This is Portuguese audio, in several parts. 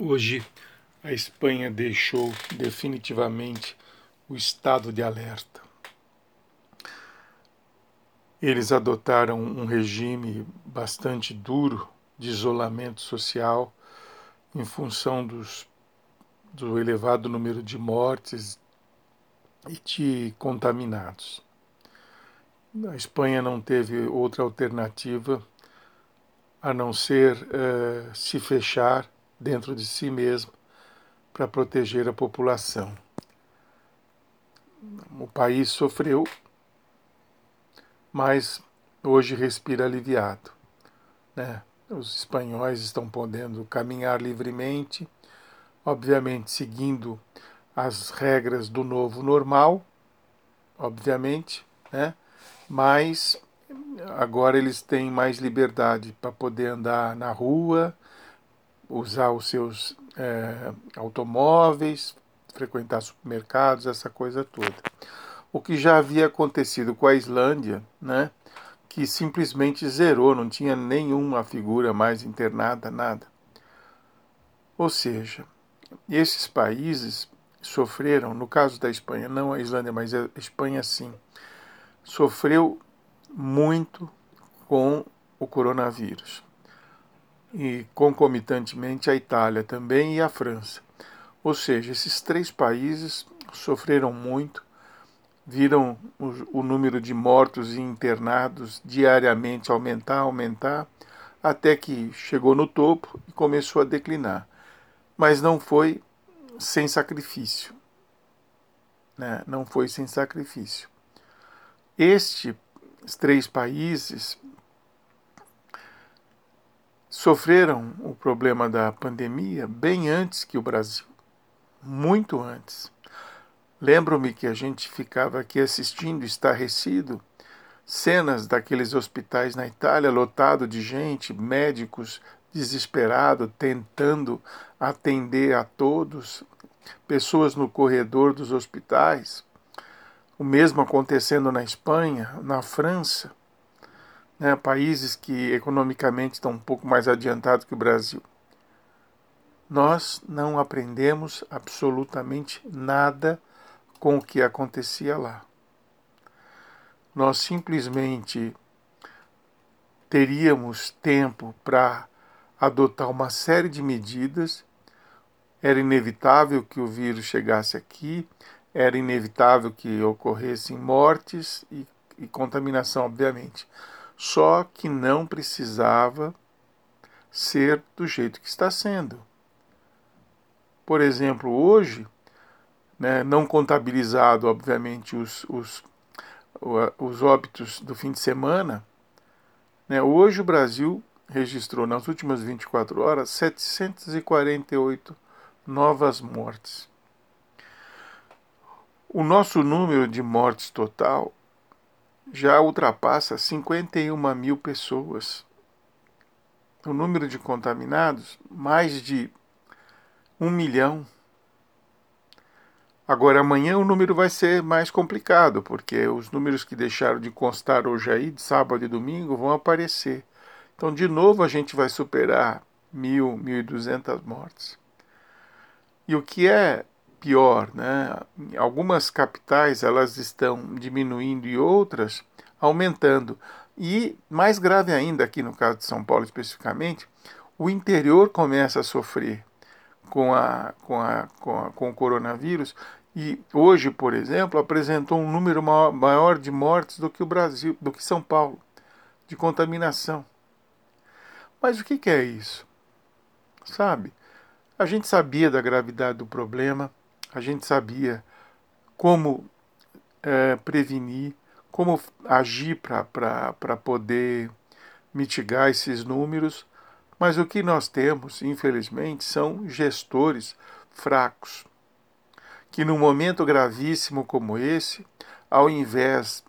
Hoje, a Espanha deixou definitivamente o estado de alerta. Eles adotaram um regime bastante duro de isolamento social em função dos, do elevado número de mortes e de contaminados. A Espanha não teve outra alternativa a não ser uh, se fechar dentro de si mesmo para proteger a população. O país sofreu, mas hoje respira aliviado. Né? Os espanhóis estão podendo caminhar livremente, obviamente seguindo as regras do novo normal, obviamente, né? mas agora eles têm mais liberdade para poder andar na rua, usar os seus é, automóveis, frequentar supermercados, essa coisa toda. O que já havia acontecido com a Islândia, né, que simplesmente zerou, não tinha nenhuma figura mais internada, nada. Ou seja, esses países sofreram, no caso da Espanha, não a Islândia, mas a Espanha sim, sofreu muito com o coronavírus e concomitantemente a Itália também e a França. Ou seja, esses três países sofreram muito, viram o, o número de mortos e internados diariamente aumentar, aumentar, até que chegou no topo e começou a declinar. Mas não foi sem sacrifício. Né? Não foi sem sacrifício. Estes três países sofreram o problema da pandemia bem antes que o Brasil, muito antes. Lembro-me que a gente ficava aqui assistindo, estarrecido, cenas daqueles hospitais na Itália lotado de gente, médicos desesperados tentando atender a todos, pessoas no corredor dos hospitais. O mesmo acontecendo na Espanha, na França né, países que economicamente estão um pouco mais adiantados que o Brasil. Nós não aprendemos absolutamente nada com o que acontecia lá. Nós simplesmente teríamos tempo para adotar uma série de medidas. Era inevitável que o vírus chegasse aqui, era inevitável que ocorressem mortes e, e contaminação, obviamente só que não precisava ser do jeito que está sendo. Por exemplo, hoje, né, não contabilizado, obviamente, os, os, os óbitos do fim de semana, né, hoje o Brasil registrou nas últimas 24 horas 748 novas mortes. O nosso número de mortes total já ultrapassa 51 mil pessoas. O número de contaminados, mais de um milhão. Agora, amanhã o número vai ser mais complicado, porque os números que deixaram de constar hoje aí, de sábado e domingo, vão aparecer. Então, de novo, a gente vai superar mil, mil e duzentas mortes. E o que é pior, né? Algumas capitais elas estão diminuindo e outras aumentando. E mais grave ainda aqui no caso de São Paulo especificamente, o interior começa a sofrer com, a, com, a, com, a, com o coronavírus e hoje, por exemplo, apresentou um número maior de mortes do que o Brasil, do que São Paulo, de contaminação. Mas o que, que é isso? Sabe? A gente sabia da gravidade do problema, a gente sabia como é, prevenir, como agir para poder mitigar esses números, mas o que nós temos, infelizmente, são gestores fracos, que num momento gravíssimo como esse, ao invés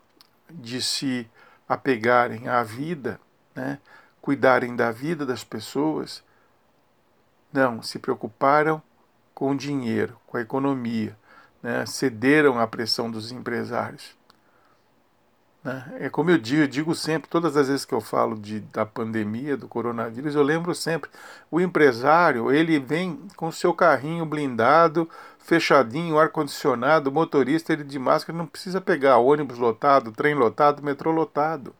de se apegarem à vida, né, cuidarem da vida das pessoas, não, se preocuparam com o dinheiro, com a economia, né? cederam à pressão dos empresários. Né? É como eu digo, eu digo sempre, todas as vezes que eu falo de, da pandemia, do coronavírus, eu lembro sempre, o empresário, ele vem com o seu carrinho blindado, fechadinho, ar-condicionado, motorista, ele de máscara, não precisa pegar ônibus lotado, trem lotado, metrô lotado.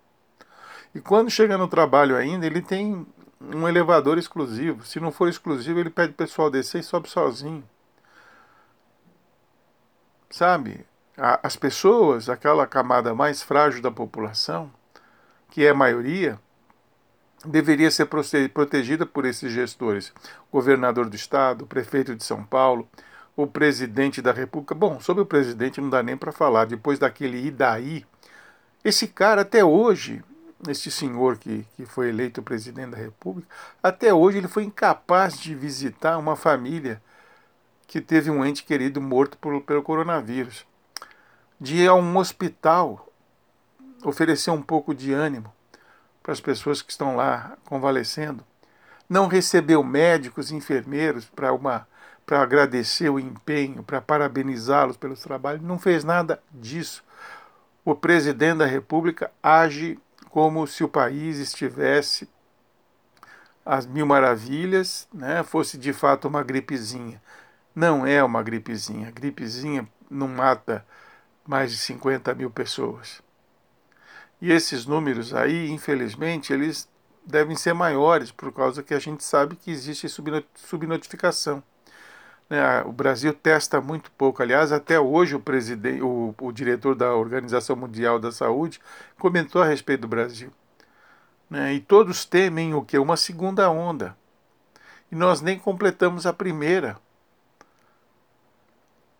E quando chega no trabalho ainda, ele tem um elevador exclusivo. Se não for exclusivo, ele pede o pessoal descer e sobe sozinho. Sabe? as pessoas, aquela camada mais frágil da população, que é a maioria, deveria ser protegida por esses gestores. Governador do estado, prefeito de São Paulo, o presidente da República. Bom, sobre o presidente não dá nem para falar, depois daquele Idaí. Esse cara, até hoje, esse senhor que, que foi eleito presidente da República, até hoje ele foi incapaz de visitar uma família que teve um ente querido morto por, pelo coronavírus de ir a um hospital oferecer um pouco de ânimo para as pessoas que estão lá convalescendo. Não recebeu médicos e enfermeiros para uma para agradecer o empenho, para parabenizá-los pelos trabalhos, não fez nada disso. O presidente da República age como se o país estivesse às mil maravilhas, né, fosse de fato uma gripezinha. Não é uma gripezinha. A gripezinha não mata mais de 50 mil pessoas. E esses números aí, infelizmente, eles devem ser maiores, por causa que a gente sabe que existe subnotificação. Né? O Brasil testa muito pouco. Aliás, até hoje o, presidente, o, o diretor da Organização Mundial da Saúde comentou a respeito do Brasil. Né? E todos temem o que? Uma segunda onda. E nós nem completamos a primeira.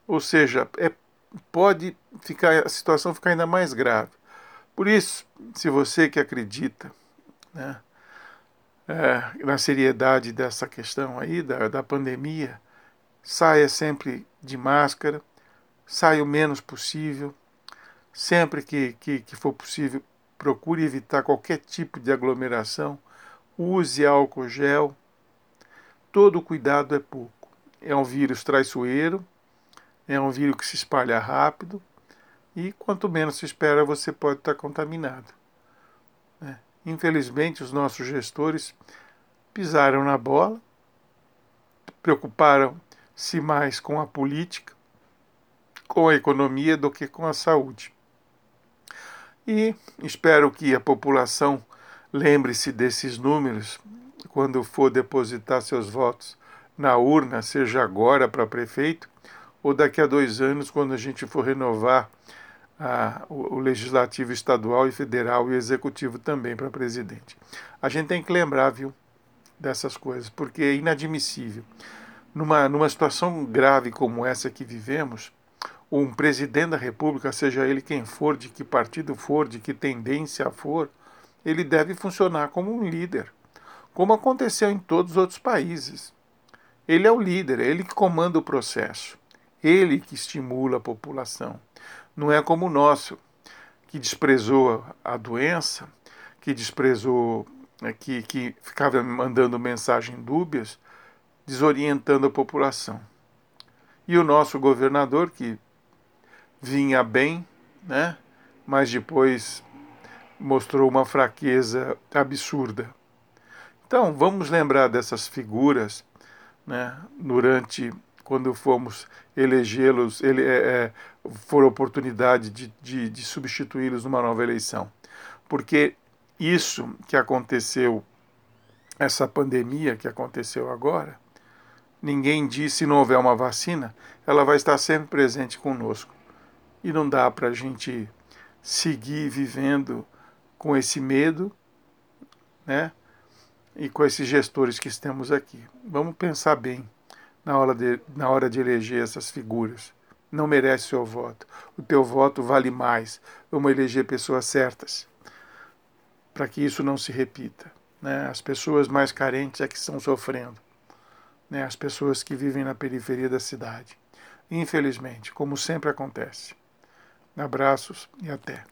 Ou seja, é pode ficar a situação ficar ainda mais grave. Por isso, se você que acredita né, é, na seriedade dessa questão aí da, da pandemia, saia sempre de máscara, saia o menos possível, sempre que, que, que for possível, procure evitar qualquer tipo de aglomeração, use álcool gel, todo cuidado é pouco. É um vírus traiçoeiro, é um vírus que se espalha rápido e quanto menos se espera, você pode estar contaminado. Né? Infelizmente, os nossos gestores pisaram na bola, preocuparam-se mais com a política, com a economia do que com a saúde. E espero que a população lembre-se desses números quando for depositar seus votos na urna, seja agora para prefeito ou daqui a dois anos, quando a gente for renovar ah, o, o, legislativo estadual e federal e executivo também para presidente. A gente tem que lembrar, viu, dessas coisas, porque é inadmissível. Numa, numa situação grave como essa que vivemos, um presidente da República, seja ele quem for, de que partido for, de que tendência for, ele deve funcionar como um líder, como aconteceu em todos os outros países. Ele é o líder, é ele que comanda o processo. Ele que estimula a população. Não é como o nosso, que desprezou a doença, que desprezou, né, que, que ficava mandando mensagens dúbias, desorientando a população. E o nosso governador, que vinha bem, né, mas depois mostrou uma fraqueza absurda. Então, vamos lembrar dessas figuras né, durante quando fomos elegê-los, ele, é, é, for oportunidade de, de, de substituí-los numa nova eleição. Porque isso que aconteceu, essa pandemia que aconteceu agora, ninguém diz se não houver uma vacina, ela vai estar sempre presente conosco. E não dá para a gente seguir vivendo com esse medo, né? E com esses gestores que estamos aqui. Vamos pensar bem na hora de, na hora de eleger essas figuras. Não merece o seu voto. O teu voto vale mais. Vamos eleger pessoas certas para que isso não se repita. Né? As pessoas mais carentes é que estão sofrendo. Né? As pessoas que vivem na periferia da cidade. Infelizmente, como sempre acontece. Abraços e até.